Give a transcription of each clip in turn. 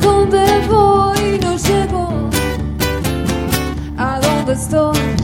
Dónde voy no llego, a dónde estoy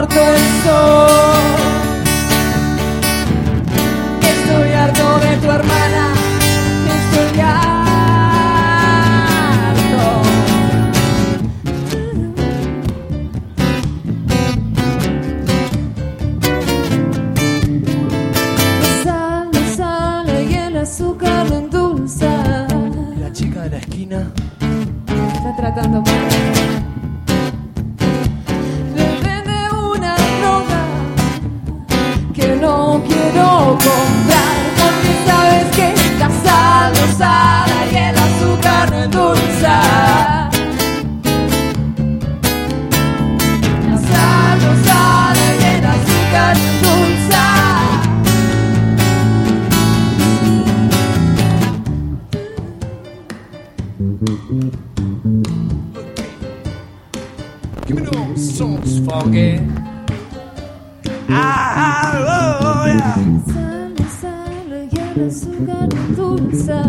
soporto el sol. Estoy harto de tu hermana, estoy harto. La sal no sale y el azúcar endulza. La chica de la esquina. Está tratando mal. No quiero comprar porque sabes que la sal no sale y el azúcar no endulza. La sal y el azúcar no endulza. Give me those songs, funky. Ah, oh, azúcar endulza.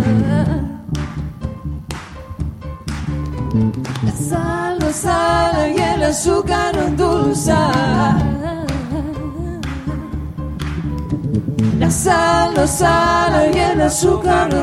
La sal no sale y el azúcar endulza. La sal no sale y el azúcar no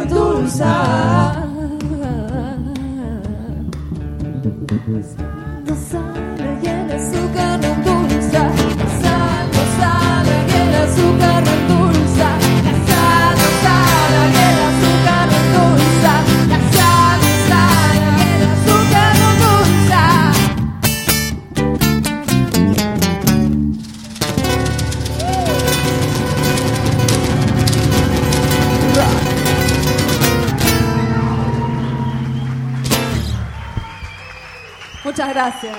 Muchas gracias.